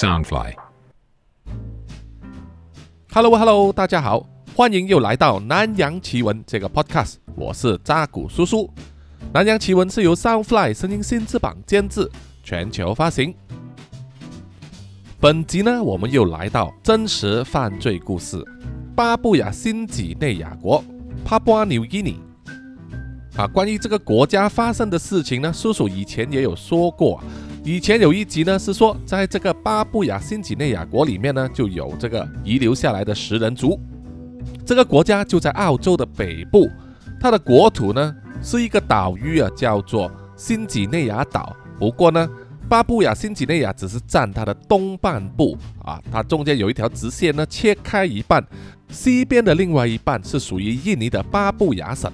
Soundfly。Hello Hello，大家好，欢迎又来到南洋奇闻这个 podcast，我是扎古叔叔。南洋奇闻是由 Soundfly 声音新翅膀监制，全球发行。本集呢，我们又来到真实犯罪故事——巴布亚新几内亚国 （Papua New Guinea）。啊，关于这个国家发生的事情呢，叔叔以前也有说过。以前有一集呢是说，在这个巴布亚新几内亚国里面呢，就有这个遗留下来的食人族。这个国家就在澳洲的北部，它的国土呢是一个岛屿啊，叫做新几内亚岛。不过呢，巴布亚新几内亚只是占它的东半部啊，它中间有一条直线呢切开一半，西边的另外一半是属于印尼的巴布亚省。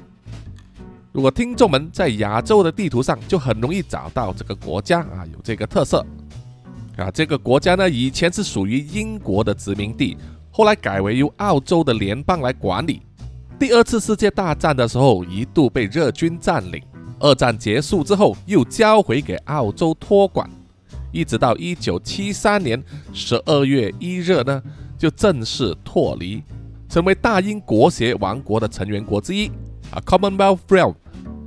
如果听众们在亚洲的地图上，就很容易找到这个国家啊，有这个特色啊。这个国家呢，以前是属于英国的殖民地，后来改为由澳洲的联邦来管理。第二次世界大战的时候，一度被日军占领。二战结束之后，又交回给澳洲托管，一直到一九七三年十二月一日呢，就正式脱离，成为大英国协王国的成员国之一啊，Commonwealth Realm。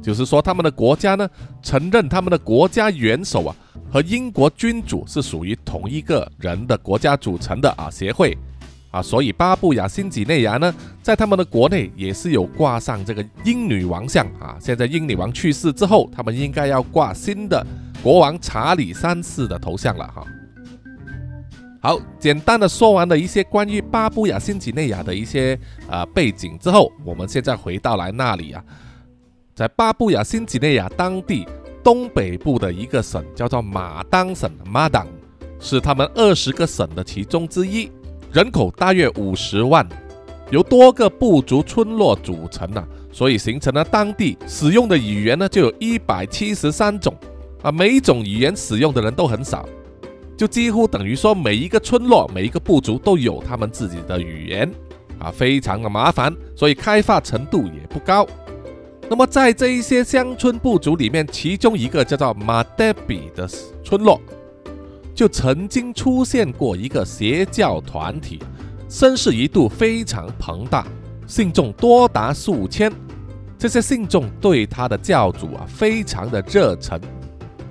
就是说，他们的国家呢，承认他们的国家元首啊和英国君主是属于同一个人的国家组成的啊协会啊，所以巴布亚新几内亚呢，在他们的国内也是有挂上这个英女王像啊。现在英女王去世之后，他们应该要挂新的国王查理三世的头像了哈。好，简单的说完了一些关于巴布亚新几内亚的一些呃背景之后，我们现在回到来那里啊。在巴布亚新几内亚当地东北部的一个省叫做马当省，马当是他们二十个省的其中之一，人口大约五十万，由多个部族村落组成啊，所以形成了当地使用的语言呢就有一百七十三种啊，每一种语言使用的人都很少，就几乎等于说每一个村落每一个部族都有他们自己的语言啊，非常的麻烦，所以开发程度也不高。那么，在这一些乡村部族里面，其中一个叫做马德比的村落，就曾经出现过一个邪教团体，声势一度非常庞大，信众多达数千。这些信众对他的教主啊，非常的热忱，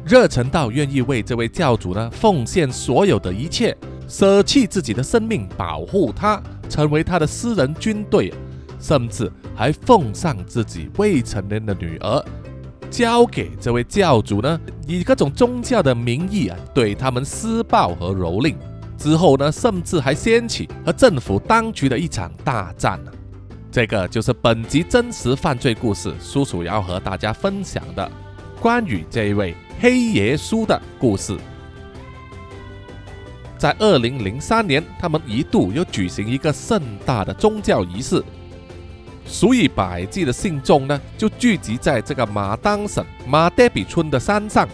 热忱到愿意为这位教主呢奉献所有的一切，舍弃自己的生命保护他，成为他的私人军队。甚至还奉上自己未成年的女儿，交给这位教主呢，以各种宗教的名义啊，对他们施暴和蹂躏。之后呢，甚至还掀起和政府当局的一场大战呢。这个就是本集真实犯罪故事，叔叔要和大家分享的关于这一位黑耶稣的故事。在二零零三年，他们一度又举行一个盛大的宗教仪式。数以百计的信众呢，就聚集在这个马当省马德比村的山上。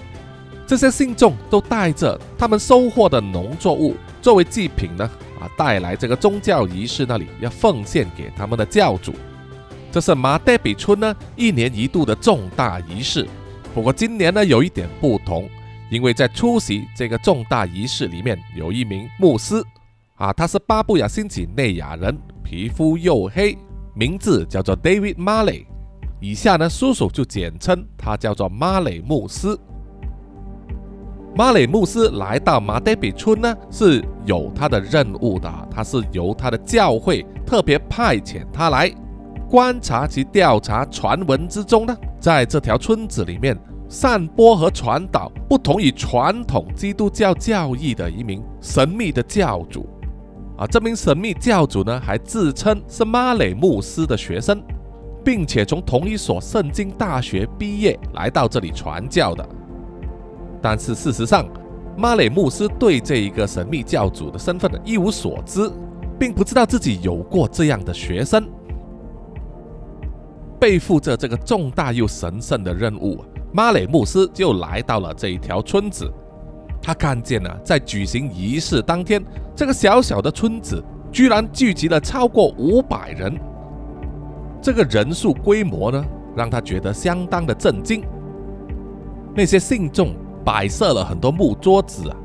这些信众都带着他们收获的农作物作为祭品呢，啊，带来这个宗教仪式那里要奉献给他们的教主。这是马德比村呢一年一度的重大仪式。不过今年呢有一点不同，因为在出席这个重大仪式里面有一名牧师，啊，他是巴布亚新几内亚人，皮肤黝黑。名字叫做 David Marley，以下呢，叔叔就简称他叫做马雷牧师。马雷牧师来到马德比村呢，是有他的任务的，他是由他的教会特别派遣他来观察及调查传闻之中呢，在这条村子里面散播和传导不同于传统基督教教义的一名神秘的教主。啊，这名神秘教主呢，还自称是马雷牧师的学生，并且从同一所圣经大学毕业，来到这里传教的。但是事实上，马雷牧师对这一个神秘教主的身份呢一无所知，并不知道自己有过这样的学生。背负着这个重大又神圣的任务，马雷牧师就来到了这一条村子。他看见了，在举行仪式当天，这个小小的村子居然聚集了超过五百人。这个人数规模呢，让他觉得相当的震惊。那些信众摆设了很多木桌子啊，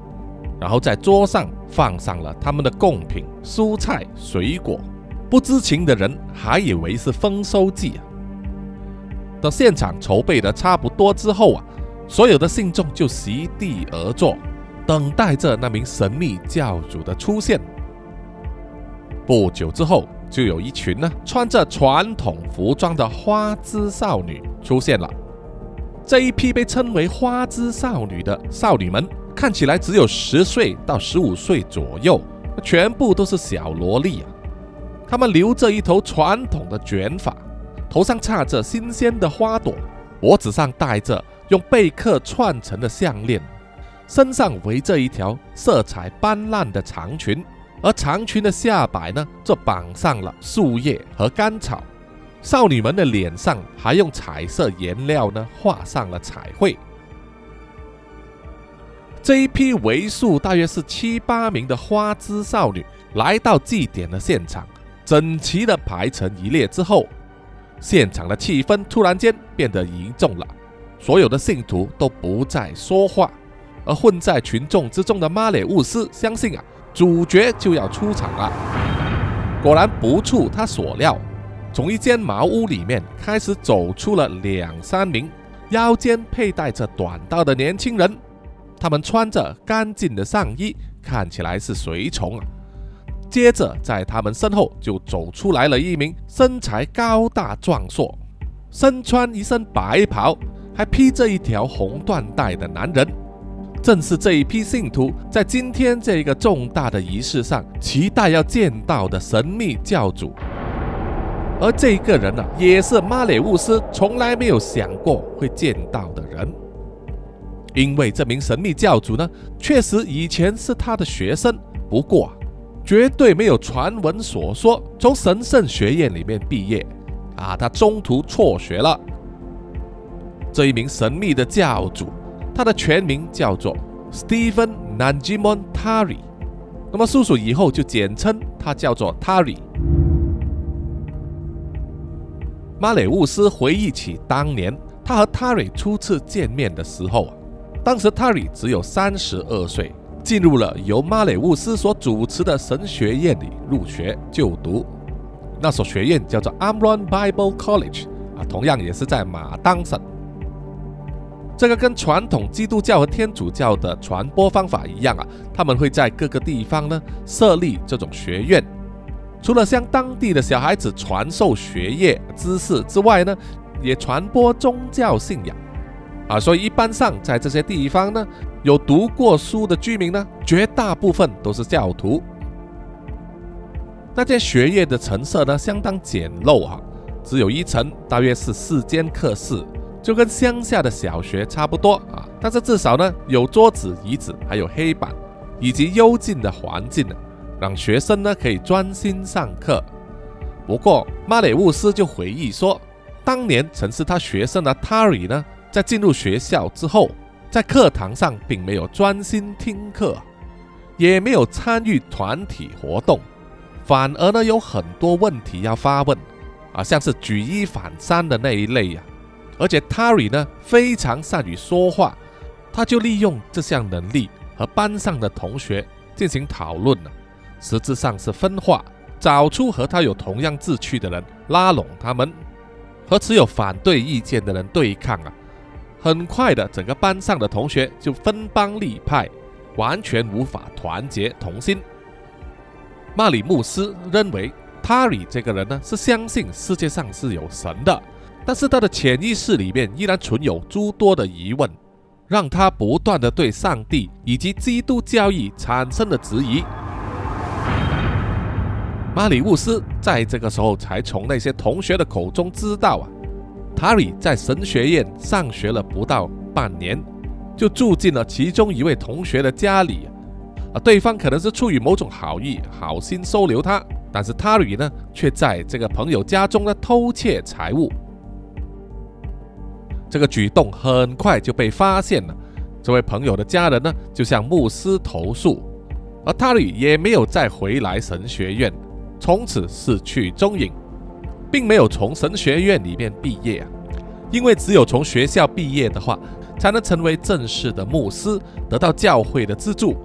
然后在桌上放上了他们的贡品、蔬菜、水果。不知情的人还以为是丰收季啊。等现场筹备的差不多之后啊，所有的信众就席地而坐，等待着那名神秘教主的出现。不久之后，就有一群呢穿着传统服装的花枝少女出现了。这一批被称为“花枝少女”的少女们，看起来只有十岁到十五岁左右，全部都是小萝莉啊。她们留着一头传统的卷发，头上插着新鲜的花朵，脖子上戴着用贝壳串成的项链，身上围着一条色彩斑斓的长裙，而长裙的下摆呢，则绑上了树叶和干草。少女们的脸上还用彩色颜料呢画上了彩绘。这一批为数大约是七八名的花枝少女来到祭典的现场，整齐的排成一列之后，现场的气氛突然间变得凝重了。所有的信徒都不再说话，而混在群众之中的马里乌斯相信啊，主角就要出场了。果然不出他所料。从一间茅屋里面开始走出了两三名腰间佩戴着短刀的年轻人，他们穿着干净的上衣，看起来是随从啊。接着在他们身后就走出来了一名身材高大壮硕、身穿一身白袍，还披着一条红缎带的男人，正是这一批信徒在今天这个重大的仪式上期待要见到的神秘教主。而这个人呢，也是马里乌斯从来没有想过会见到的人，因为这名神秘教主呢，确实以前是他的学生，不过绝对没有传闻所说从神圣学院里面毕业啊，他中途辍学了。这一名神秘的教主，他的全名叫做 Stephen Nanjimon Tari，那么叔叔以后就简称他叫做 Tari。马里乌斯回忆起当年他和 Tari 初次见面的时候啊，当时 Tari 只有三十二岁，进入了由马里乌斯所主持的神学院里入学就读。那所学院叫做 Amron Bible College 啊，同样也是在马当省。这个跟传统基督教和天主教的传播方法一样啊，他们会在各个地方呢设立这种学院。除了向当地的小孩子传授学业知识之外呢，也传播宗教信仰啊，所以一般上在这些地方呢，有读过书的居民呢，绝大部分都是教徒。那间学业的陈设呢，相当简陋啊，只有一层，大约是四间课室，就跟乡下的小学差不多啊。但是至少呢，有桌子、椅子，还有黑板，以及幽静的环境呢。让学生呢可以专心上课。不过马里乌斯就回忆说，当年曾是他学生的塔里呢，在进入学校之后，在课堂上并没有专心听课，也没有参与团体活动，反而呢有很多问题要发问，啊，像是举一反三的那一类呀。而且 Tari 呢非常善于说话，他就利用这项能力和班上的同学进行讨论了。实质上是分化，找出和他有同样志趣的人，拉拢他们，和持有反对意见的人对抗啊！很快的，整个班上的同学就分帮立派，完全无法团结同心。马里穆斯认为，塔里这个人呢是相信世界上是有神的，但是他的潜意识里面依然存有诸多的疑问，让他不断的对上帝以及基督教义产生了质疑。马里乌斯在这个时候才从那些同学的口中知道啊，塔里在神学院上学了不到半年，就住进了其中一位同学的家里啊。对方可能是出于某种好意，好心收留他，但是塔里呢，却在这个朋友家中呢偷窃财物。这个举动很快就被发现了，这位朋友的家人呢就向牧师投诉，而塔里也没有再回来神学院。从此失去踪影，并没有从神学院里面毕业啊，因为只有从学校毕业的话，才能成为正式的牧师，得到教会的资助。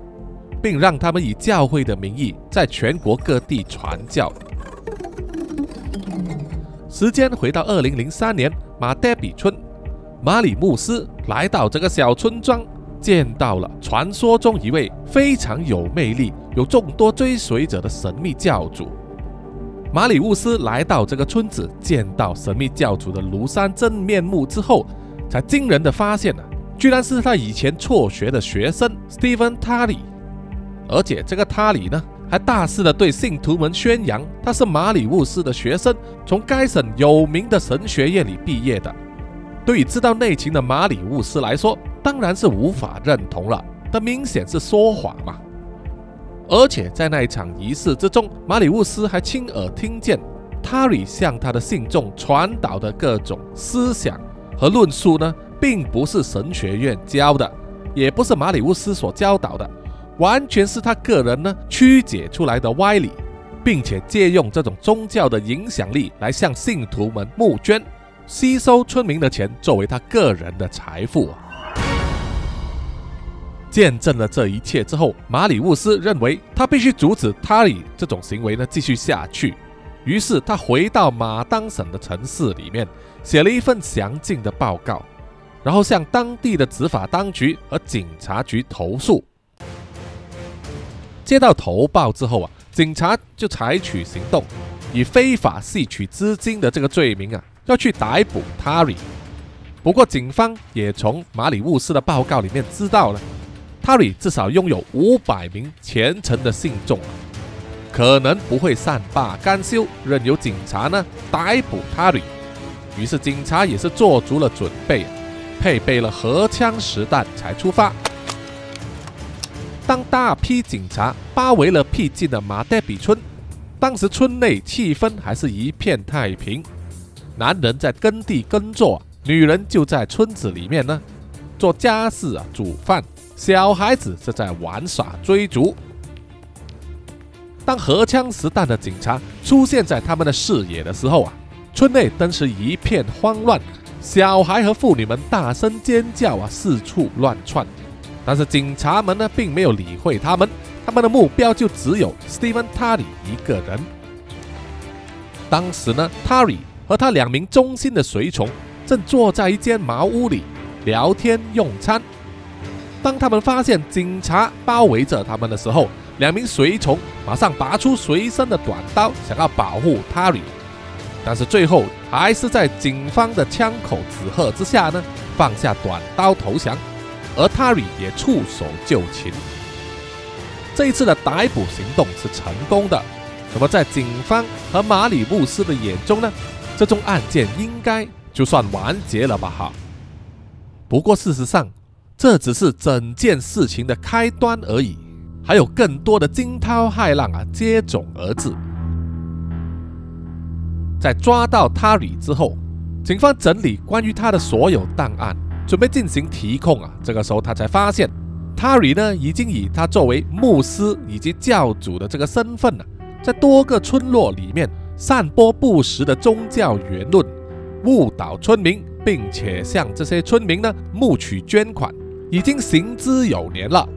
并让他们以教会的名义在全国各地传教。时间回到二零零三年，马德比村，马里牧师来到这个小村庄，见到了传说中一位非常有魅力、有众多追随者的神秘教主。马里乌斯来到这个村子，见到神秘教主的庐山真面目之后，才惊人的发现啊，居然是他以前辍学的学生 Steven Tully，而且这个 Tully 呢，还大肆的对信徒们宣扬他是马里乌斯的学生，从该省有名的神学院里毕业的。对于知道内情的马里乌斯来说，当然是无法认同了，这明显是说谎嘛。而且在那一场仪式之中，马里乌斯还亲耳听见塔里向他的信众传导的各种思想和论述呢，并不是神学院教的，也不是马里乌斯所教导的，完全是他个人呢曲解出来的歪理，并且借用这种宗教的影响力来向信徒们募捐，吸收村民的钱作为他个人的财富。见证了这一切之后，马里乌斯认为他必须阻止塔里这种行为呢继续下去。于是他回到马当省的城市里面，写了一份详尽的报告，然后向当地的执法当局和警察局投诉。接到投报之后啊，警察就采取行动，以非法吸取资金的这个罪名啊，要去逮捕塔里。不过警方也从马里乌斯的报告里面知道了。塔里至少拥有五百名虔诚的信众，可能不会善罢甘休，任由警察呢逮捕塔里。于是警察也是做足了准备，配备了荷枪实弹才出发。当大批警察包围了僻静的马代比村，当时村内气氛还是一片太平，男人在耕地耕作，女人就在村子里面呢做家事啊，煮饭。小孩子是在玩耍追逐。当荷枪实弹的警察出现在他们的视野的时候啊，村内顿时一片慌乱，小孩和妇女们大声尖叫啊，四处乱窜。但是警察们呢，并没有理会他们，他们的目标就只有 Steven Tully 一个人。当时呢，Tully 和他两名忠心的随从正坐在一间茅屋里聊天用餐。当他们发现警察包围着他们的时候，两名随从马上拔出随身的短刀，想要保护塔里但是最后还是在警方的枪口指喝之下呢，放下短刀投降，而塔里也束手就擒。这一次的逮捕行动是成功的。那么在警方和马里布斯的眼中呢，这宗案件应该就算完结了吧？哈。不过事实上。这只是整件事情的开端而已，还有更多的惊涛骇浪啊接踵而至。在抓到塔里之后，警方整理关于他的所有档案，准备进行提控啊。这个时候，他才发现，塔里呢已经以他作为牧师以及教主的这个身份呢，在多个村落里面散播不实的宗教言论，误导村民，并且向这些村民呢募取捐款。已经行之有年了。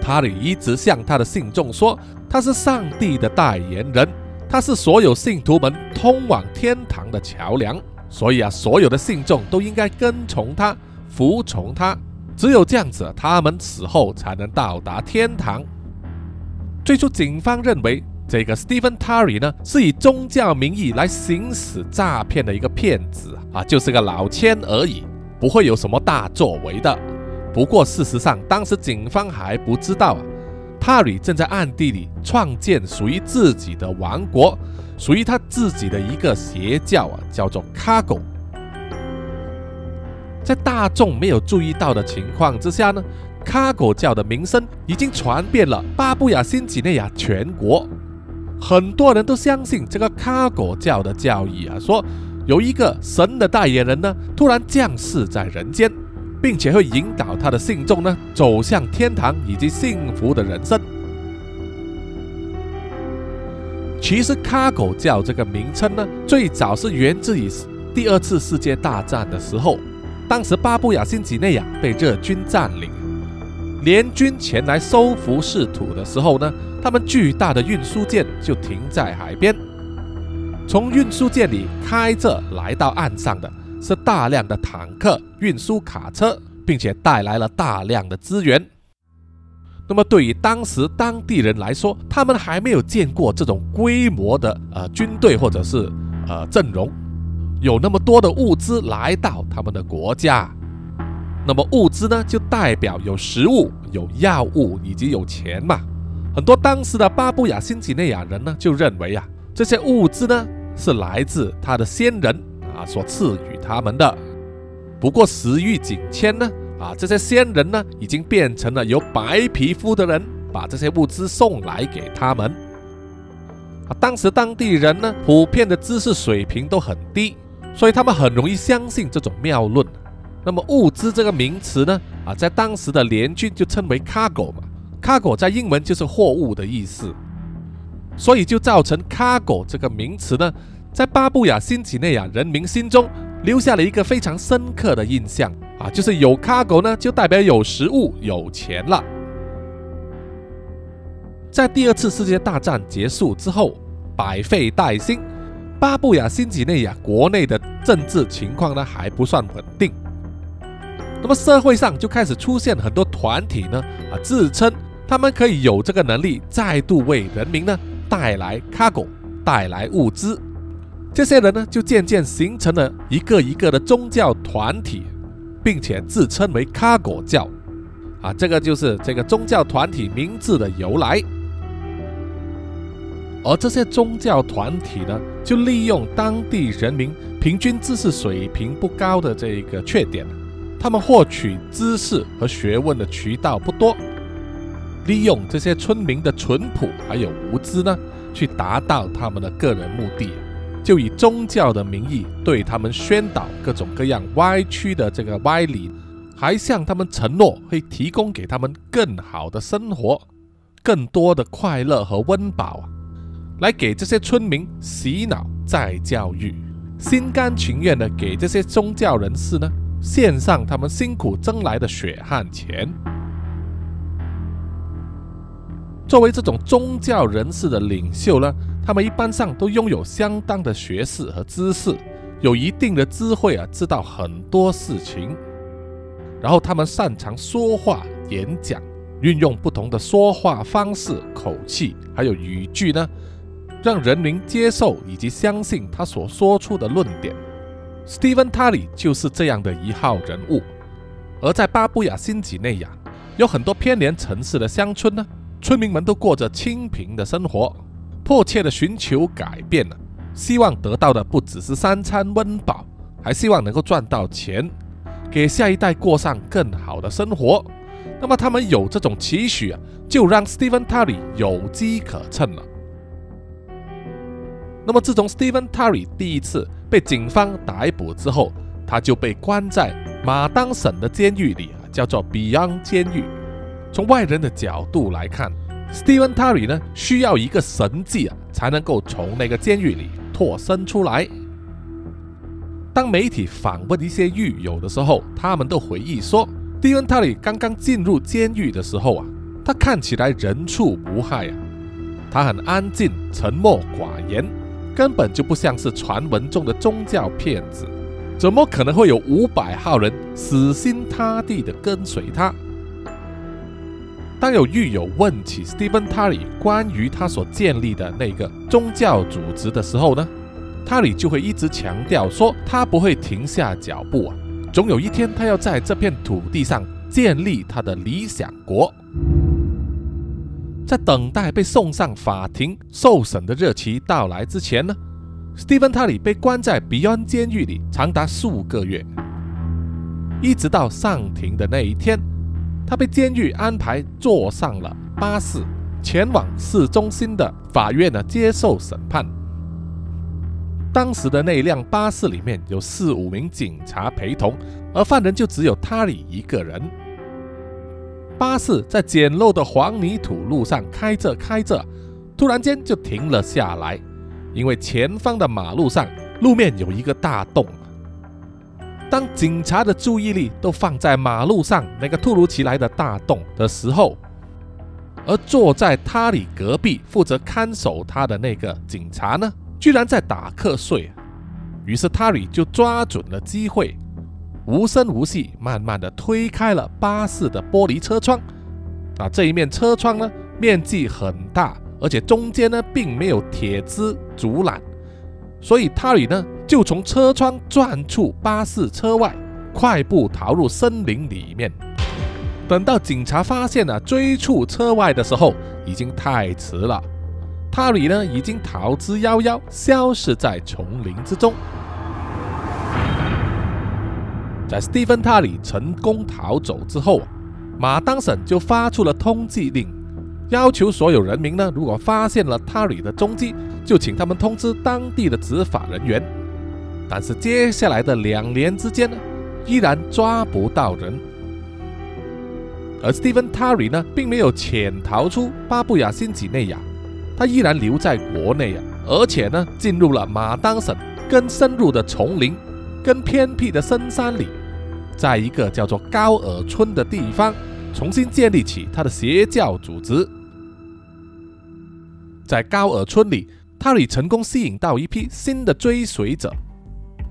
他里一直向他的信众说，他是上帝的代言人，他是所有信徒们通往天堂的桥梁。所以啊，所有的信众都应该跟从他，服从他。只有这样子，他们死后才能到达天堂。最初，警方认为这个 Stephen Terry 呢，是以宗教名义来行使诈骗的一个骗子啊，就是个老千而已。不会有什么大作为的。不过事实上，当时警方还不知道啊，塔里正在暗地里创建属于自己的王国，属于他自己的一个邪教啊，叫做卡狗。在大众没有注意到的情况之下呢，卡狗教的名声已经传遍了巴布亚新几内亚全国，很多人都相信这个卡狗教的教义啊，说。有一个神的代言人呢，突然降世在人间，并且会引导他的信众呢走向天堂以及幸福的人生。其实，卡狗教这个名称呢，最早是源自于第二次世界大战的时候，当时巴布亚新几内亚被日军占领，联军前来收服失土的时候呢，他们巨大的运输舰就停在海边。从运输舰里开着来到岸上的是大量的坦克、运输卡车，并且带来了大量的资源。那么对于当时当地人来说，他们还没有见过这种规模的呃军队或者是呃阵容，有那么多的物资来到他们的国家。那么物资呢，就代表有食物、有药物以及有钱嘛。很多当时的巴布亚新几内亚人呢，就认为啊，这些物资呢是来自他的先人啊所赐予他们的。不过时遇景迁呢。啊，这些先人呢，已经变成了由白皮肤的人把这些物资送来给他们。啊，当时当地人呢，普遍的知识水平都很低，所以他们很容易相信这种谬论。那么物资这个名词呢，啊，在当时的联军就称为 cargo 嘛，cargo 在英文就是货物的意思，所以就造成 cargo 这个名词呢，在巴布亚新几内亚人民心中留下了一个非常深刻的印象。啊，就是有 cargo 呢，就代表有食物、有钱了。在第二次世界大战结束之后，百废待兴，巴布亚新几内亚国内的政治情况呢还不算稳定。那么社会上就开始出现很多团体呢，啊，自称他们可以有这个能力再度为人民呢带来 cargo，带来物资。这些人呢就渐渐形成了一个一个的宗教团体。并且自称为卡果教，啊，这个就是这个宗教团体名字的由来。而这些宗教团体呢，就利用当地人民平均知识水平不高的这一个缺点，他们获取知识和学问的渠道不多，利用这些村民的淳朴还有无知呢，去达到他们的个人目的。就以宗教的名义对他们宣导各种各样歪曲的这个歪理，还向他们承诺会提供给他们更好的生活、更多的快乐和温饱啊，来给这些村民洗脑再教育，心甘情愿的给这些宗教人士呢献上他们辛苦挣来的血汗钱。作为这种宗教人士的领袖呢。他们一般上都拥有相当的学识和知识，有一定的智慧啊，知道很多事情。然后他们擅长说话、演讲，运用不同的说话方式、口气，还有语句呢，让人民接受以及相信他所说出的论点。Stephen Tully 就是这样的一号人物。而在巴布亚新几内亚，有很多偏连城市的乡村呢，村民们都过着清贫的生活。迫切的寻求改变了，希望得到的不只是三餐温饱，还希望能够赚到钱，给下一代过上更好的生活。那么他们有这种期许啊，就让 Stephen Tully 有机可乘了。那么自从 Stephen Tully 第一次被警方逮捕之后，他就被关在马当省的监狱里，叫做 Beyond 监狱。从外人的角度来看，Stephen Tully 呢，需要一个神迹啊，才能够从那个监狱里脱身出来。当媒体访问一些狱友的时候，他们都回忆说，Stephen Tully 刚刚进入监狱的时候啊，他看起来人畜无害啊，他很安静、沉默寡言，根本就不像是传闻中的宗教骗子，怎么可能会有五百号人死心塌地地跟随他？当有狱友问起 Stephen Tully 关于他所建立的那个宗教组织的时候呢，Tully 就会一直强调说他不会停下脚步啊，总有一天他要在这片土地上建立他的理想国。在等待被送上法庭受审的日期到来之前呢，Stephen Tully 被关在 Beyond 监狱里长达数个月，一直到上庭的那一天。他被监狱安排坐上了巴士，前往市中心的法院呢接受审判。当时的那辆巴士里面有四五名警察陪同，而犯人就只有他里一个人。巴士在简陋的黄泥土路上开着开着，突然间就停了下来，因为前方的马路上路面有一个大洞。当警察的注意力都放在马路上那个突如其来的大洞的时候，而坐在他里隔壁负责看守他的那个警察呢，居然在打瞌睡。于是塔里就抓准了机会，无声无息、慢慢的推开了巴士的玻璃车窗。啊，这一面车窗呢，面积很大，而且中间呢，并没有铁丝阻拦，所以塔里呢。就从车窗钻出巴士车外，快步逃入森林里面。等到警察发现了追出车外的时候，已经太迟了。塔里呢，已经逃之夭夭，消失在丛林之中。在斯蒂芬·塔里成功逃走之后，马当省就发出了通缉令，要求所有人民呢，如果发现了塔里的踪迹，就请他们通知当地的执法人员。但是接下来的两年之间呢，依然抓不到人。而 Stephen Terry 呢，并没有潜逃出巴布亚新几内亚，他依然留在国内啊，而且呢，进入了马当省更深入的丛林、更偏僻的深山里，在一个叫做高尔村的地方，重新建立起他的邪教组织。在高尔村里塔里成功吸引到一批新的追随者。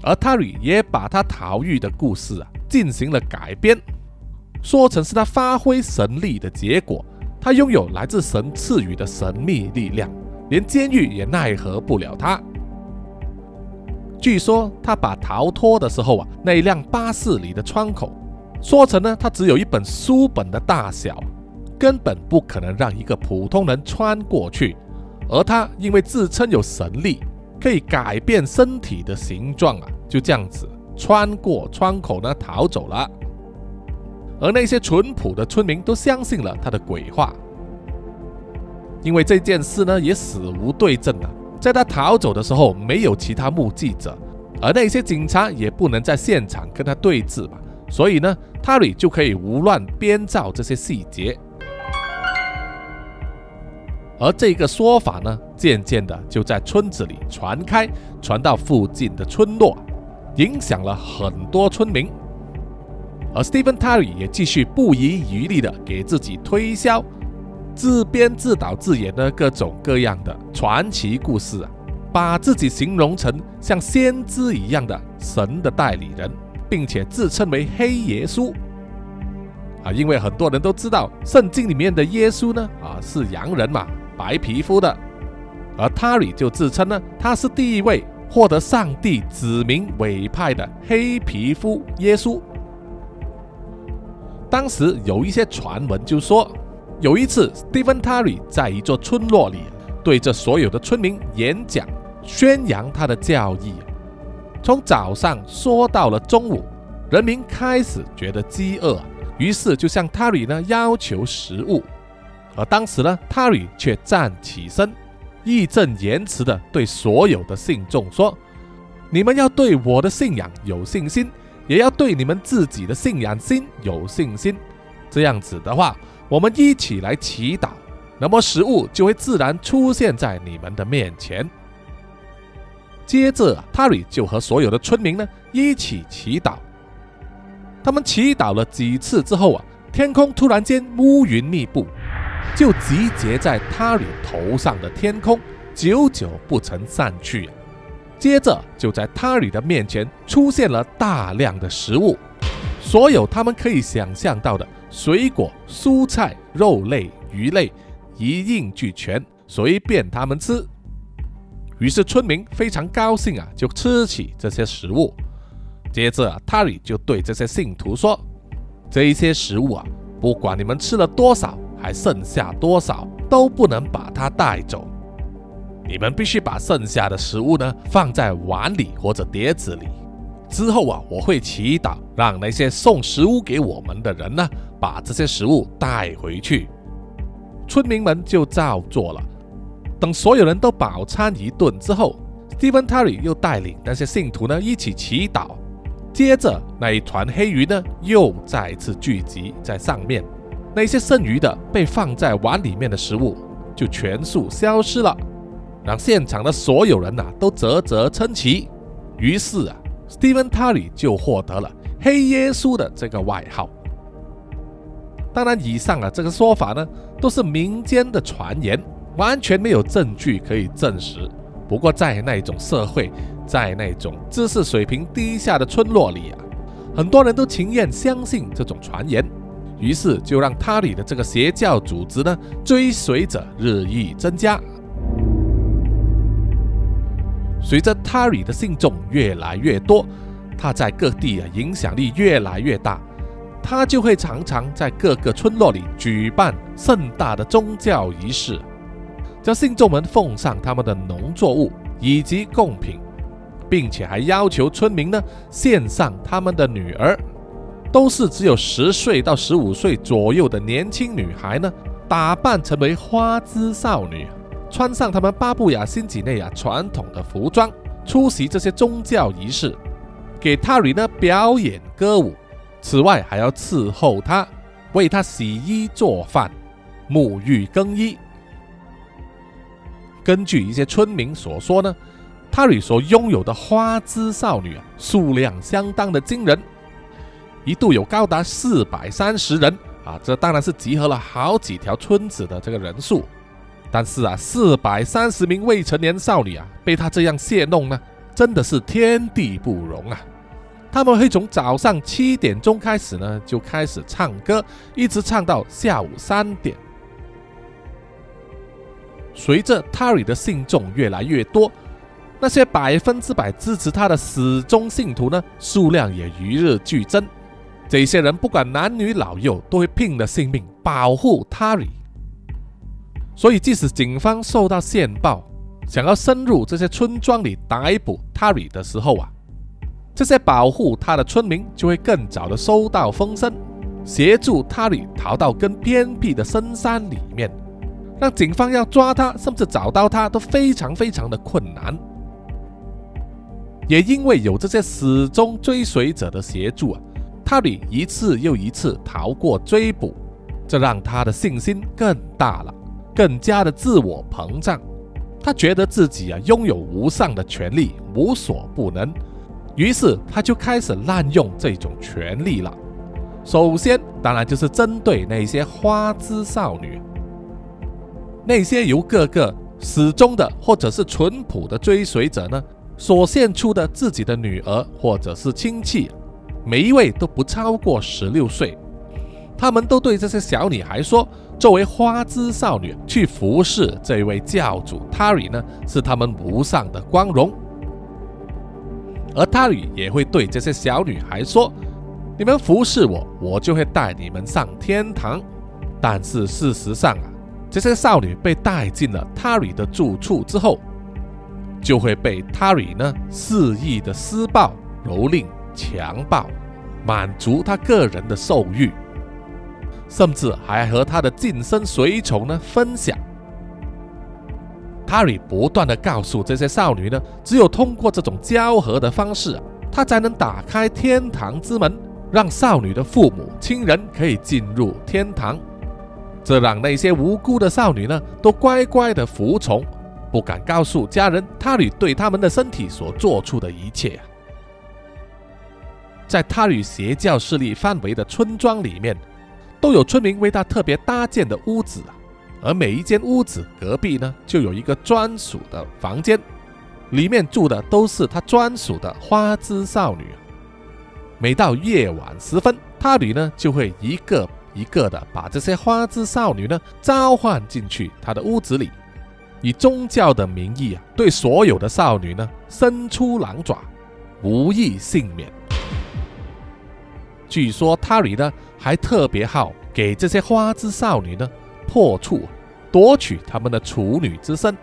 而塔里也把他逃狱的故事啊进行了改编，说成是他发挥神力的结果。他拥有来自神赐予的神秘力量，连监狱也奈何不了他。据说他把逃脱的时候啊，那辆巴士里的窗口说成呢，他只有一本书本的大小，根本不可能让一个普通人穿过去。而他因为自称有神力。可以改变身体的形状啊，就这样子穿过窗口呢逃走了。而那些淳朴的村民都相信了他的鬼话，因为这件事呢也死无对证啊。在他逃走的时候，没有其他目击者，而那些警察也不能在现场跟他对峙嘛，所以呢，塔里就可以胡乱编造这些细节。而这个说法呢，渐渐的就在村子里传开，传到附近的村落，影响了很多村民。而 Stephen Terry 也继续不遗余力的给自己推销，自编自导自演的各种各样的传奇故事啊，把自己形容成像先知一样的神的代理人，并且自称为黑耶稣。啊，因为很多人都知道圣经里面的耶稣呢，啊是洋人嘛。白皮肤的，而塔里就自称呢，他是第一位获得上帝指名委派的黑皮肤耶稣。当时有一些传闻就说，有一次，Stephen Terry 在一座村落里对着所有的村民演讲，宣扬他的教义。从早上说到了中午，人民开始觉得饥饿，于是就向 Terry 呢要求食物。而当时呢，塔里却站起身，义正言辞地对所有的信众说：“你们要对我的信仰有信心，也要对你们自己的信仰心有信心。这样子的话，我们一起来祈祷，那么食物就会自然出现在你们的面前。”接着，啊塔里就和所有的村民呢一起祈祷。他们祈祷了几次之后啊，天空突然间乌云密布。就集结在他里头上的天空，久久不曾散去。接着，就在他里的面前出现了大量的食物，所有他们可以想象到的水果、蔬菜、肉类、鱼类，一应俱全，随便他们吃。于是村民非常高兴啊，就吃起这些食物。接着啊，塔里就对这些信徒说：“这一些食物啊，不管你们吃了多少。”还剩下多少都不能把它带走，你们必须把剩下的食物呢放在碗里或者碟子里。之后啊，我会祈祷，让那些送食物给我们的人呢把这些食物带回去。村民们就照做了。等所有人都饱餐一顿之后，Stephen Terry 又带领那些信徒呢一起祈祷。接着，那一团黑云呢又再次聚集在上面。那些剩余的被放在碗里面的食物就全数消失了，让现场的所有人呐都啧啧称奇。于是啊，，Steven Tall 就获得了“黑耶稣”的这个外号。当然，以上啊这个说法呢，都是民间的传言，完全没有证据可以证实。不过，在那种社会，在那种知识水平低下的村落里啊，很多人都情愿相信这种传言，于是就让他里的这个邪教组织呢，追随者日益增加。随着他里的信众越来越多，他在各地啊影响力越来越大，他就会常常在各个村落里举办盛大的宗教仪式。叫信众们奉上他们的农作物以及贡品，并且还要求村民呢献上他们的女儿，都是只有十岁到十五岁左右的年轻女孩呢，打扮成为花枝少女，穿上他们巴布亚新几内亚传统的服装，出席这些宗教仪式，给塔里呢表演歌舞。此外，还要伺候他，为他洗衣做饭、沐浴更衣。根据一些村民所说呢，塔里所拥有的花枝少女啊，数量相当的惊人，一度有高达四百三十人啊，这当然是集合了好几条村子的这个人数。但是啊，四百三十名未成年少女啊，被他这样戏弄呢，真的是天地不容啊！他们会从早上七点钟开始呢，就开始唱歌，一直唱到下午三点。随着 Tari 的信众越来越多，那些百分之百支持他的死忠信徒呢，数量也与日俱增。这些人不管男女老幼，都会拼了性命保护 Tari。所以，即使警方受到线报，想要深入这些村庄里逮捕 Tari 的时候啊，这些保护他的村民就会更早的收到风声，协助 Tari 逃到更偏僻的深山里面。让警方要抓他，甚至找到他都非常非常的困难。也因为有这些始终追随者的协助啊，塔里一次又一次逃过追捕，这让他的信心更大了，更加的自我膨胀。他觉得自己啊拥有无上的权力，无所不能，于是他就开始滥用这种权力了。首先，当然就是针对那些花枝少女。那些由各个始终的或者是淳朴的追随者呢，所献出的自己的女儿或者是亲戚，每一位都不超过十六岁。他们都对这些小女孩说：“作为花枝少女去服侍这位教主 Tari 呢，是他们无上的光荣。”而 Tari 也会对这些小女孩说：“你们服侍我，我就会带你们上天堂。”但是事实上啊。这些少女被带进了 Tari 的住处之后，就会被 Tari 呢肆意的施暴、蹂躏、强暴，满足他个人的兽欲，甚至还和他的近身随从呢分享。塔里不断的告诉这些少女呢，只有通过这种交合的方式啊，他才能打开天堂之门，让少女的父母亲人可以进入天堂。这让那些无辜的少女呢，都乖乖的服从，不敢告诉家人他里对他们的身体所做出的一切。在他与邪教势力范围的村庄里面，都有村民为他特别搭建的屋子，而每一间屋子隔壁呢，就有一个专属的房间，里面住的都是他专属的花枝少女。每到夜晚时分，他女呢就会一个。一个的把这些花枝少女呢召唤进去他的屋子里，以宗教的名义啊，对所有的少女呢伸出狼爪，无一幸免。据说塔里呢还特别好给这些花枝少女呢破处，夺取他们的处女之身。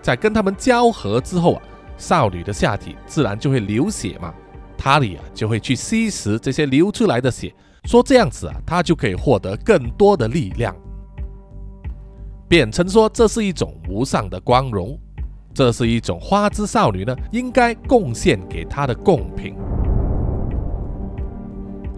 在跟他们交合之后啊，少女的下体自然就会流血嘛，塔里啊就会去吸食这些流出来的血。说这样子啊，他就可以获得更多的力量，辩称说这是一种无上的光荣，这是一种花枝少女呢应该贡献给他的贡品。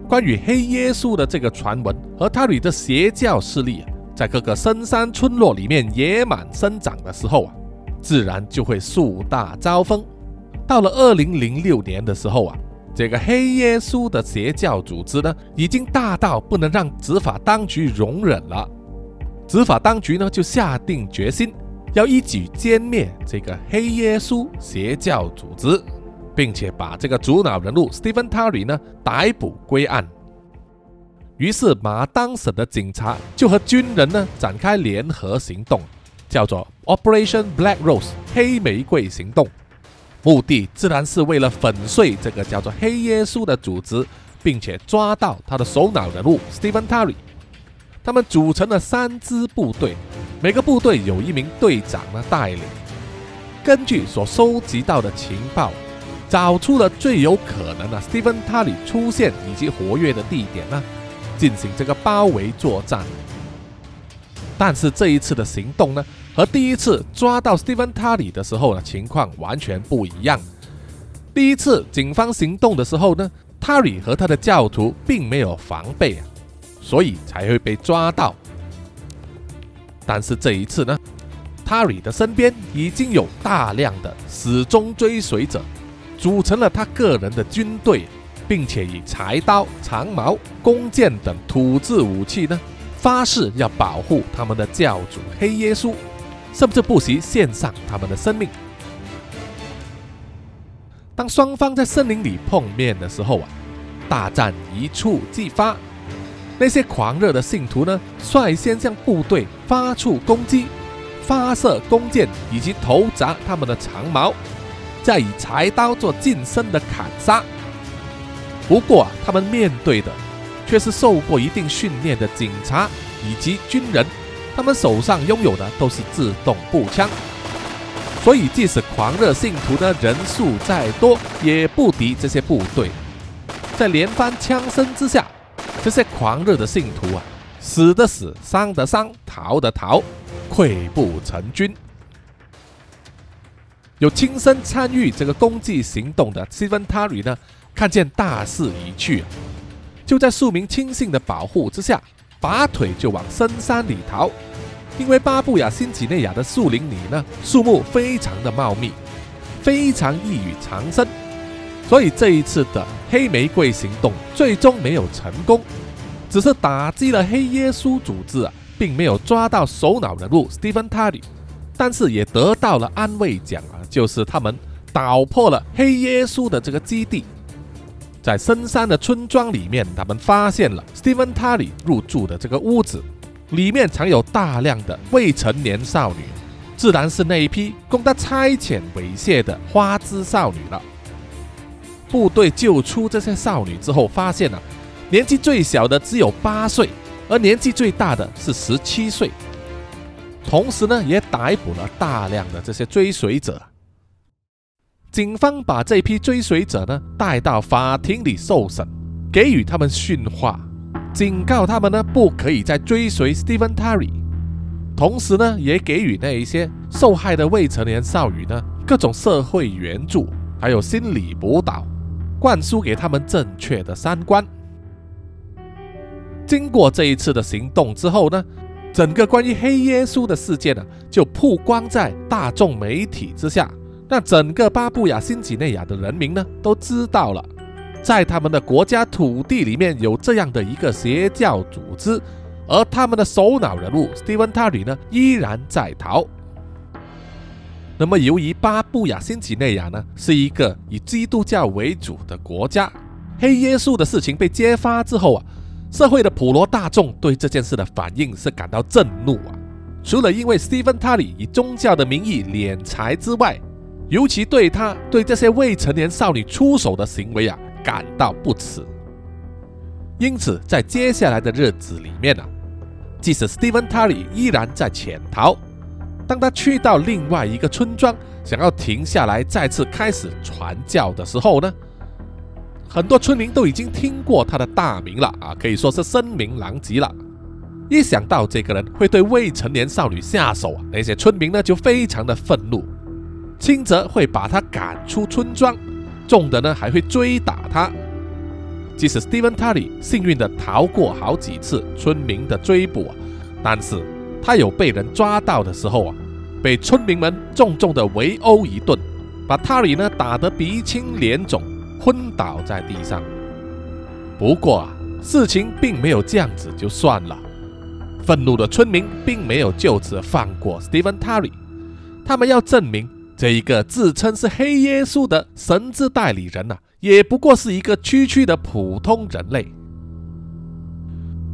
关于黑耶稣的这个传闻和他里的邪教势力在各个深山村落里面野蛮生长的时候啊，自然就会树大招风。到了二零零六年的时候啊，这个黑耶稣的邪教组织呢，已经大到不能让执法当局容忍了。执法当局呢，就下定决心要一举歼灭这个黑耶稣邪教组织，并且把这个主脑人物 Stephen Tarry 呢逮捕归案。于是马当省的警察就和军人呢展开联合行动，叫做 Operation Black Rose 黑玫瑰行动。目的自然是为了粉碎这个叫做黑耶稣的组织，并且抓到他的首脑人物 Stephen Tarry。他们组成了三支部队，每个部队有一名队长呢带领。根据所收集到的情报，找出了最有可能的 Stephen t a l y 出现以及活跃的地点呢，进行这个包围作战。但是这一次的行动呢，和第一次抓到 Stephen t a l y 的时候呢，情况完全不一样。第一次警方行动的时候呢 tary 和他的教徒并没有防备啊。所以才会被抓到。但是这一次呢 tary 的身边已经有大量的始终追随者，组成了他个人的军队，并且以柴刀、长矛、弓箭等土制武器呢，发誓要保护他们的教主黑耶稣，甚至不惜献上他们的生命。当双方在森林里碰面的时候啊，大战一触即发。那些狂热的信徒呢，率先向部队发出攻击，发射弓箭以及投砸他们的长矛，再以柴刀做近身的砍杀。不过啊，他们面对的却是受过一定训练的警察以及军人，他们手上拥有的都是自动步枪，所以即使狂热信徒的人数再多，也不敌这些部队。在连番枪声之下。这些狂热的信徒啊，死的死，伤的伤，逃的逃，溃不成军。有亲身参与这个攻击行动的 Stephen Tari 呢，看见大势已去，就在数名亲信的保护之下，拔腿就往深山里逃。因为巴布亚新几内亚的树林里呢，树木非常的茂密，非常易于藏身。所以这一次的黑玫瑰行动最终没有成功，只是打击了黑耶稣组织啊，并没有抓到首脑人物 Stephen Tari，但是也得到了安慰奖啊，就是他们捣破了黑耶稣的这个基地，在深山的村庄里面，他们发现了 Steven Tari 入住的这个屋子，里面藏有大量的未成年少女，自然是那一批供他差遣猥亵的花枝少女了。部队救出这些少女之后，发现了年纪最小的只有八岁，而年纪最大的是十七岁。同时呢，也逮捕了大量的这些追随者。警方把这批追随者呢带到法庭里受审，给予他们训话，警告他们呢不可以再追随 Stephen Terry。同时呢，也给予那一些受害的未成年少女呢各种社会援助，还有心理辅导。灌输给他们正确的三观。经过这一次的行动之后呢，整个关于黑耶稣的事件呢，就曝光在大众媒体之下，让整个巴布亚新几内亚的人民呢都知道了，在他们的国家土地里面有这样的一个邪教组织，而他们的首脑人物 Steven t a r y 呢依然在逃。那么，由于巴布亚新几内亚呢是一个以基督教为主的国家，黑耶稣的事情被揭发之后啊，社会的普罗大众对这件事的反应是感到震怒啊。除了因为 Stephen Tari 以宗教的名义敛财之外，尤其对他对这些未成年少女出手的行为啊感到不耻。因此，在接下来的日子里面呢，即使 Stephen Tari 依然在潜逃。当他去到另外一个村庄，想要停下来再次开始传教的时候呢，很多村民都已经听过他的大名了啊，可以说是声名狼藉了。一想到这个人会对未成年少女下手啊，那些村民呢就非常的愤怒，轻则会把他赶出村庄，重的呢还会追打他。即使 Steven Tari 幸运的逃过好几次村民的追捕啊，但是。他有被人抓到的时候啊，被村民们重重的围殴一顿，把塔里呢打得鼻青脸肿，昏倒在地上。不过啊，事情并没有这样子就算了。愤怒的村民并没有就此放过 Stephen Terry，他们要证明这一个自称是黑耶稣的神之代理人呐，也不过是一个区区的普通人类。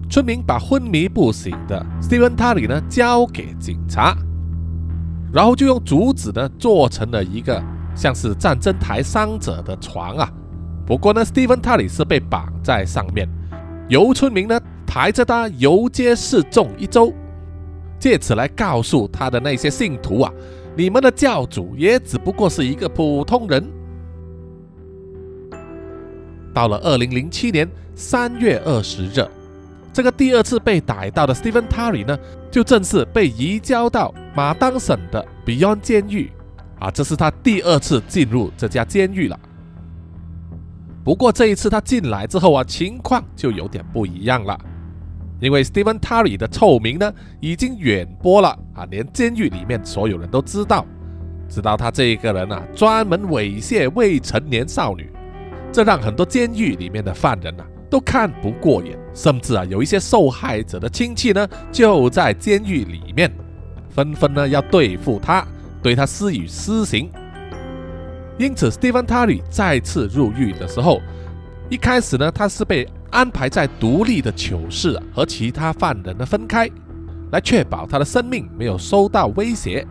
村民把昏迷不醒的 Stephen Terry 呢交给警察，然后就用竹子呢做成了一个像是战争台伤者的床啊。不过呢，Stephen Terry 是被绑在上面，由村民呢。抬着他游街示众一周，借此来告诉他的那些信徒啊，你们的教主也只不过是一个普通人。到了二零零七年三月二十日，这个第二次被逮到的 Stephen Terry 呢，就正式被移交到马当省的 Beyond 监狱啊，这是他第二次进入这家监狱了。不过这一次他进来之后啊，情况就有点不一样了。因为 Steven Terry 的臭名呢，已经远播了啊，连监狱里面所有人都知道，知道他这一个人啊，专门猥亵未成年少女，这让很多监狱里面的犯人呐，都看不过眼，甚至啊，有一些受害者的亲戚呢，就在监狱里面，纷纷呢要对付他，对他施以私刑。因此，Stephen Terry 再次入狱的时候，一开始呢，他是被。安排在独立的囚室和其他犯人的分开，来确保他的生命没有受到威胁。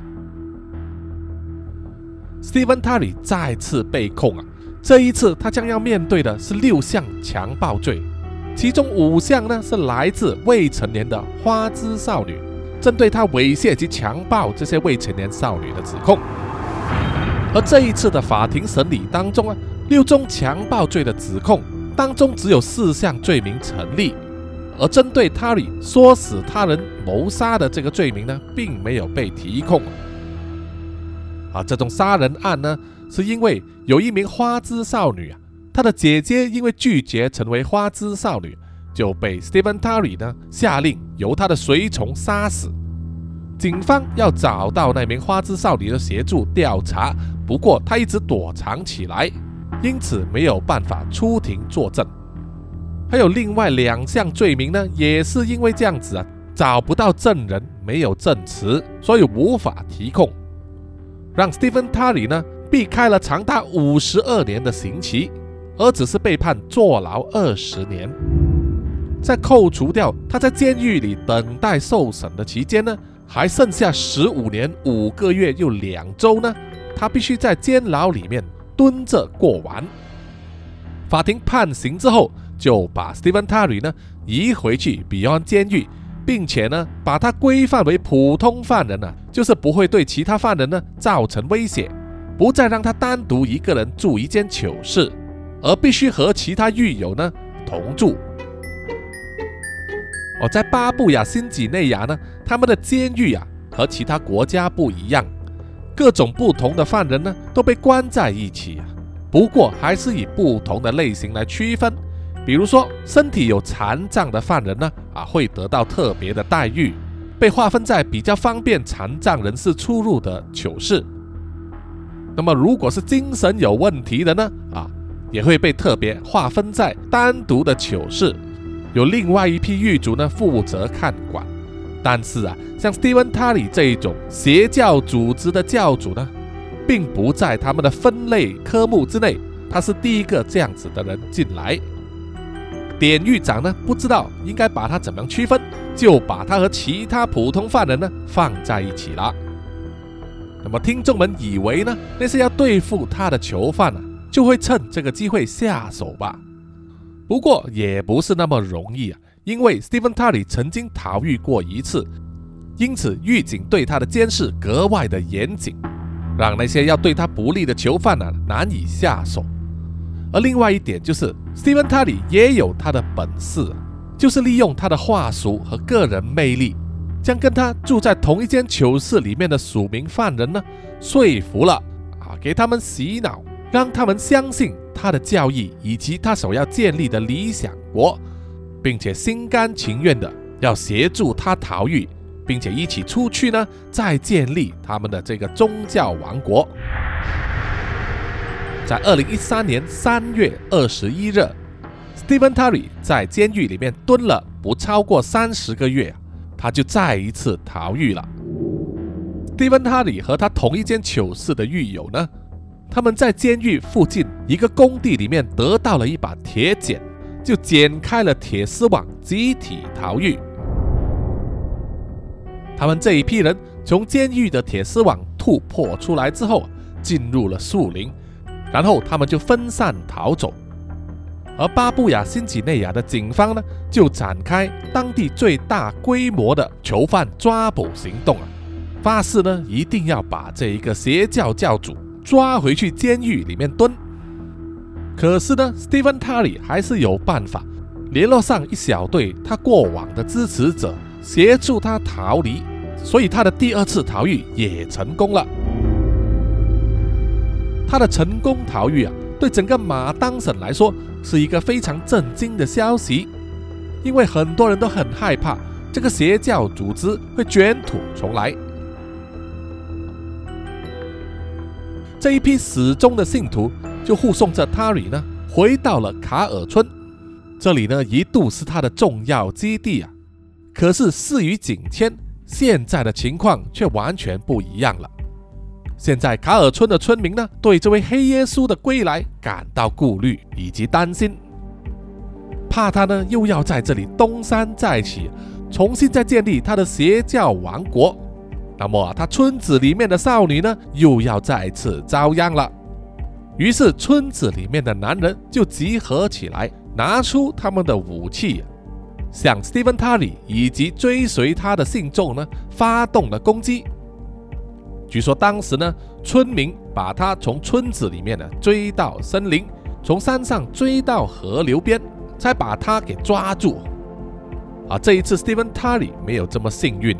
Stephen Terry 再次被控啊，这一次他将要面对的是六项强暴罪，其中五项呢是来自未成年的花枝少女，针对他猥亵及强暴这些未成年少女的指控。而这一次的法庭审理当中啊，六宗强暴罪的指控。当中只有四项罪名成立，而针对他里唆使他人谋杀的这个罪名呢，并没有被提控。啊，这种杀人案呢，是因为有一名花枝少女啊，她的姐姐因为拒绝成为花枝少女，就被 Stephen Terry 呢下令由他的随从杀死。警方要找到那名花枝少女的协助调查，不过她一直躲藏起来。因此没有办法出庭作证，还有另外两项罪名呢，也是因为这样子啊，找不到证人，没有证词，所以无法提控，让 Stephen Terry 呢避开了长达五十二年的刑期，而只是被判坐牢二十年。在扣除掉他在监狱里等待受审的期间呢，还剩下十五年五个月又两周呢，他必须在监牢里面。蹲着过完，法庭判刑之后，就把 Steven Terry 呢移回去 Beyond 监狱，并且呢把他规范为普通犯人呢，就是不会对其他犯人呢造成威胁，不再让他单独一个人住一间囚室，而必须和其他狱友呢同住。哦，在巴布亚新几内亚呢，他们的监狱啊和其他国家不一样。各种不同的犯人呢，都被关在一起啊。不过还是以不同的类型来区分。比如说，身体有残障的犯人呢，啊，会得到特别的待遇，被划分在比较方便残障人士出入的囚室。那么，如果是精神有问题的呢，啊，也会被特别划分在单独的囚室，有另外一批狱卒呢负责看管。但是啊，像 Stephen Terry 这一种邪教组织的教主呢，并不在他们的分类科目之内。他是第一个这样子的人进来。典狱长呢，不知道应该把他怎么样区分，就把他和其他普通犯人呢放在一起了。那么听众们以为呢，那些要对付他的囚犯呢，就会趁这个机会下手吧？不过也不是那么容易啊。因为 Stephen Terry 曾经逃狱过一次，因此狱警对他的监视格外的严谨，让那些要对他不利的囚犯呢难以下手。而另外一点就是 Stephen Terry 也有他的本事，就是利用他的话术和个人魅力，将跟他住在同一间囚室里面的署名犯人呢说服了啊，给他们洗脑，让他们相信他的教义以及他所要建立的理想国。并且心甘情愿的要协助他逃狱，并且一起出去呢，再建立他们的这个宗教王国。在二零一三年三月二十一日，Stephen Terry 在监狱里面蹲了不超过三十个月，他就再一次逃狱了。Stephen Terry 和他同一间囚室的狱友呢，他们在监狱附近一个工地里面得到了一把铁剪，就剪开了铁丝网，集体逃狱。他们这一批人从监狱的铁丝网突破出来之后，进入了树林，然后他们就分散逃走。而巴布亚新几内亚的警方呢，就展开当地最大规模的囚犯抓捕行动啊，发誓呢一定要把这一个邪教教主抓回去监狱里面蹲。可是呢，Stephen Terry 还是有办法联络上一小队他过往的支持者，协助他逃离。所以他的第二次逃狱也成功了。他的成功逃狱啊，对整个马当省来说是一个非常震惊的消息，因为很多人都很害怕这个邪教组织会卷土重来。这一批死忠的信徒就护送着 Terry 呢，回到了卡尔村，这里呢一度是他的重要基地啊。可是事与境迁。现在的情况却完全不一样了。现在卡尔村的村民呢，对这位黑耶稣的归来感到顾虑以及担心，怕他呢又要在这里东山再起，重新再建立他的邪教王国。那么他村子里面的少女呢，又要再次遭殃了。于是村子里面的男人就集合起来，拿出他们的武器。向 Stephen Terry 以及追随他的信众呢发动了攻击。据说当时呢，村民把他从村子里面呢追到森林，从山上追到河流边，才把他给抓住。啊，这一次 Stephen Terry 没有这么幸运。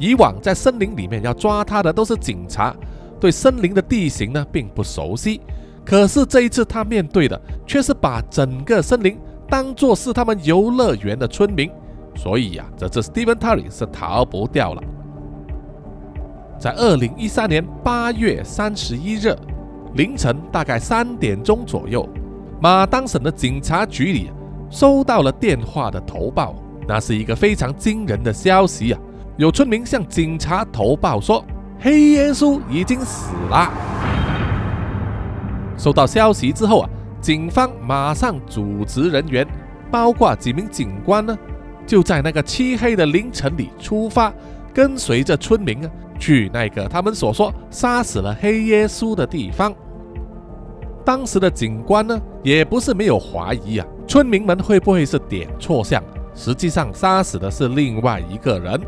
以往在森林里面要抓他的都是警察，对森林的地形呢并不熟悉。可是这一次他面对的却是把整个森林。当做是他们游乐园的村民，所以呀，这次 Steven Terry 是逃不掉了。在二零一三年八月三十一日凌晨大概三点钟左右，马当省的警察局里收到了电话的投报，那是一个非常惊人的消息啊！有村民向警察投报说，黑耶稣已经死了。收到消息之后啊。警方马上组织人员，包括几名警官呢，就在那个漆黑的凌晨里出发，跟随着村民啊，去那个他们所说杀死了黑耶稣的地方。当时的警官呢，也不是没有怀疑啊，村民们会不会是点错相？实际上杀死的是另外一个人，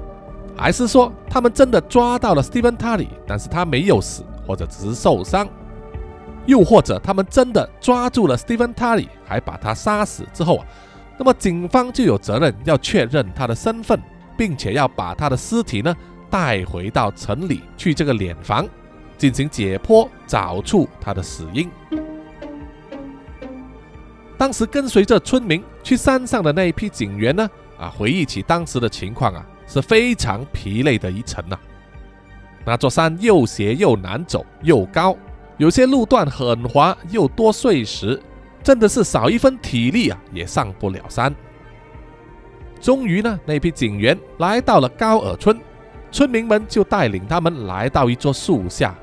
还是说他们真的抓到了 Stephen Terry，但是他没有死，或者只是受伤？又或者他们真的抓住了 Stephen Terry，还把他杀死之后啊，那么警方就有责任要确认他的身份，并且要把他的尸体呢带回到城里去这个殓房进行解剖，找出他的死因。当时跟随着村民去山上的那一批警员呢，啊，回忆起当时的情况啊，是非常疲累的一程呐。那座山又斜又难走，又高。有些路段很滑，又多碎石，真的是少一分体力啊，也上不了山。终于呢，那批警员来到了高尔村，村民们就带领他们来到一座树下，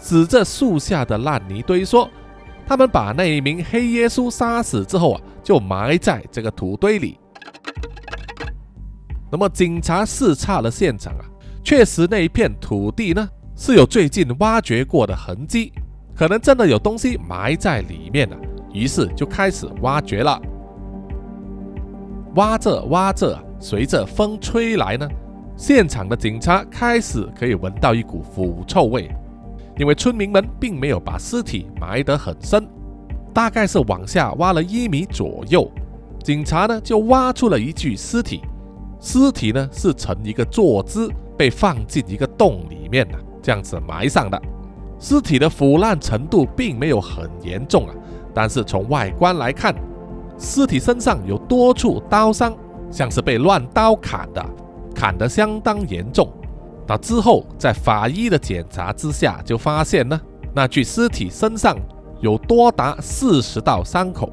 指着树下的烂泥堆说：“他们把那一名黑耶稣杀死之后啊，就埋在这个土堆里。”那么警察视察了现场啊，确实那一片土地呢是有最近挖掘过的痕迹。可能真的有东西埋在里面了，于是就开始挖掘了。挖着挖着，随着风吹来呢，现场的警察开始可以闻到一股腐臭味，因为村民们并没有把尸体埋得很深，大概是往下挖了一米左右。警察呢就挖出了一具尸体，尸体呢是呈一个坐姿，被放进一个洞里面的，这样子埋上的。尸体的腐烂程度并没有很严重啊，但是从外观来看，尸体身上有多处刀伤，像是被乱刀砍的，砍得相当严重。那之后，在法医的检查之下，就发现呢，那具尸体身上有多达四十道伤口，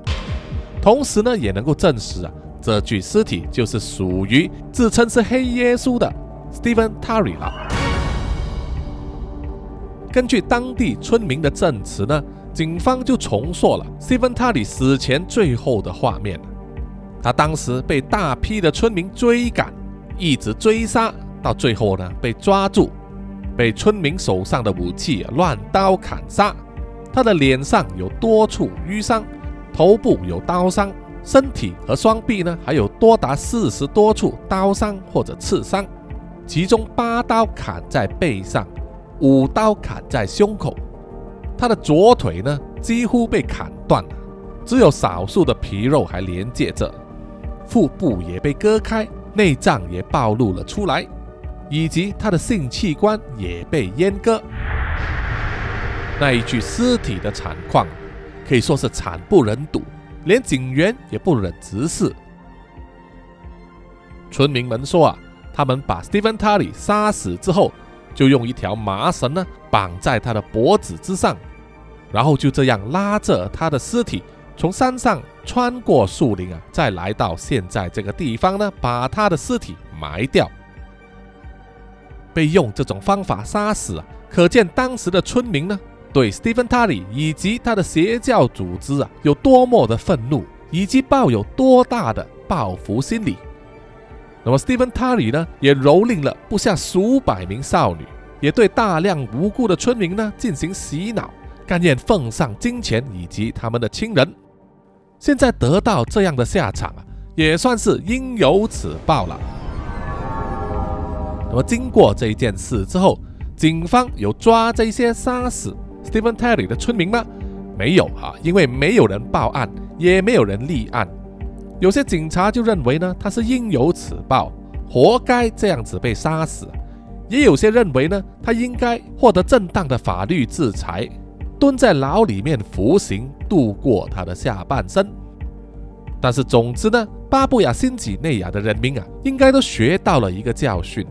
同时呢，也能够证实啊，这具尸体就是属于自称是黑耶稣的 Stephen Tarry 了。根据当地村民的证词呢，警方就重塑了 Stephen Tarry 死前最后的画面。他当时被大批的村民追赶，一直追杀，到最后呢，被抓住，被村民手上的武器乱刀砍杀。他的脸上有多处淤伤，头部有刀伤，身体和双臂呢还有多达四十多处刀伤或者刺伤，其中八刀砍在背上，五刀砍在胸口。他的左腿呢几乎被砍断了，只有少数的皮肉还连接着，腹部也被割开，内脏也暴露了出来，以及他的性器官也被阉割。那一具尸体的惨况可以说是惨不忍睹，连警员也不忍直视。村民们说啊，他们把 Stephen Tully 杀死之后，就用一条麻绳呢绑在他的脖子之上，然后就这样拉着他的尸体从山上穿过树林啊，再来到现在这个地方呢，把他的尸体埋掉。被用这种方法杀死啊，可见当时的村民呢。对 Stephen Tully 以及他的邪教组织啊，有多么的愤怒，以及抱有多大的报复心理。那么 Stephen Tully 呢，也蹂躏了不下数百名少女，也对大量无辜的村民呢进行洗脑，甘愿奉上金钱以及他们的亲人。现在得到这样的下场啊，也算是应有此报了。那么经过这一件事之后，警方有抓这些杀死。Stephen Terry 的村民吗？没有啊，因为没有人报案，也没有人立案。有些警察就认为呢，他是应有此报，活该这样子被杀死；也有些认为呢，他应该获得正当的法律制裁，蹲在牢里面服刑，度过他的下半生。但是总之呢，巴布亚新几内亚的人民啊，应该都学到了一个教训，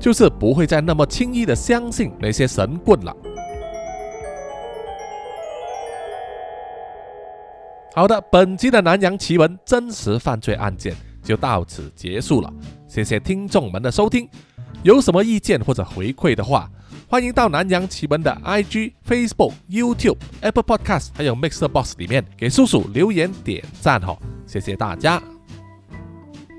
就是不会再那么轻易的相信那些神棍了。好的，本集的南洋奇闻真实犯罪案件就到此结束了。谢谢听众们的收听，有什么意见或者回馈的话，欢迎到南洋奇闻的 IG、Facebook、YouTube、Apple Podcast 还有 Mixer Box 里面给叔叔留言点赞哈，谢谢大家。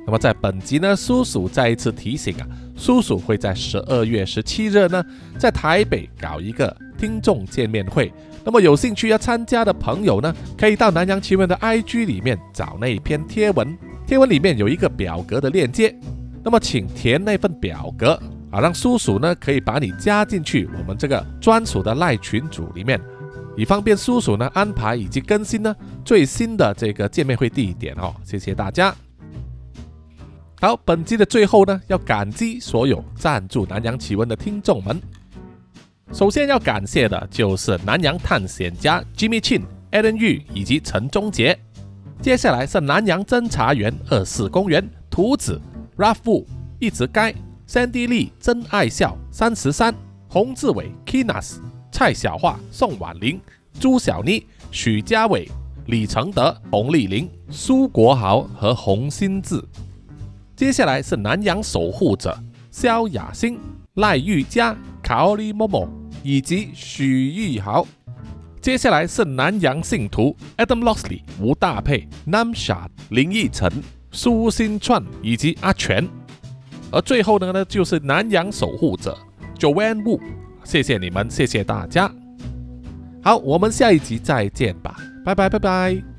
那么在本集呢，叔叔再一次提醒啊，叔叔会在十二月十七日呢，在台北搞一个听众见面会。那么有兴趣要参加的朋友呢，可以到南洋奇闻的 IG 里面找那一篇贴文，贴文里面有一个表格的链接，那么请填那份表格啊，让叔叔呢可以把你加进去我们这个专属的赖群组里面，以方便叔叔呢安排以及更新呢最新的这个见面会地点哦。谢谢大家。好，本期的最后呢，要感激所有赞助南洋奇闻的听众们。首先要感谢的就是南洋探险家 Jimmy Chin、Alan Yu 以及陈忠杰。接下来是南洋侦查员二四公园图子 Ralph、一直该 Sandy Lee、真爱笑三十三、洪志伟 Kinas、蔡小桦、宋婉玲、朱小妮、许家伟、李承德、洪丽玲、苏国豪和洪新志。接下来是南洋守护者萧雅欣。赖玉佳、卡奥利莫莫以及许玉豪。接下来是南洋信徒 Adam Lossley、吴大佩、Nam s h a、林奕晨、苏新串以及阿全。而最后呢，呢就是南洋守护者 Joanne Wu。谢谢你们，谢谢大家。好，我们下一集再见吧，拜拜拜拜。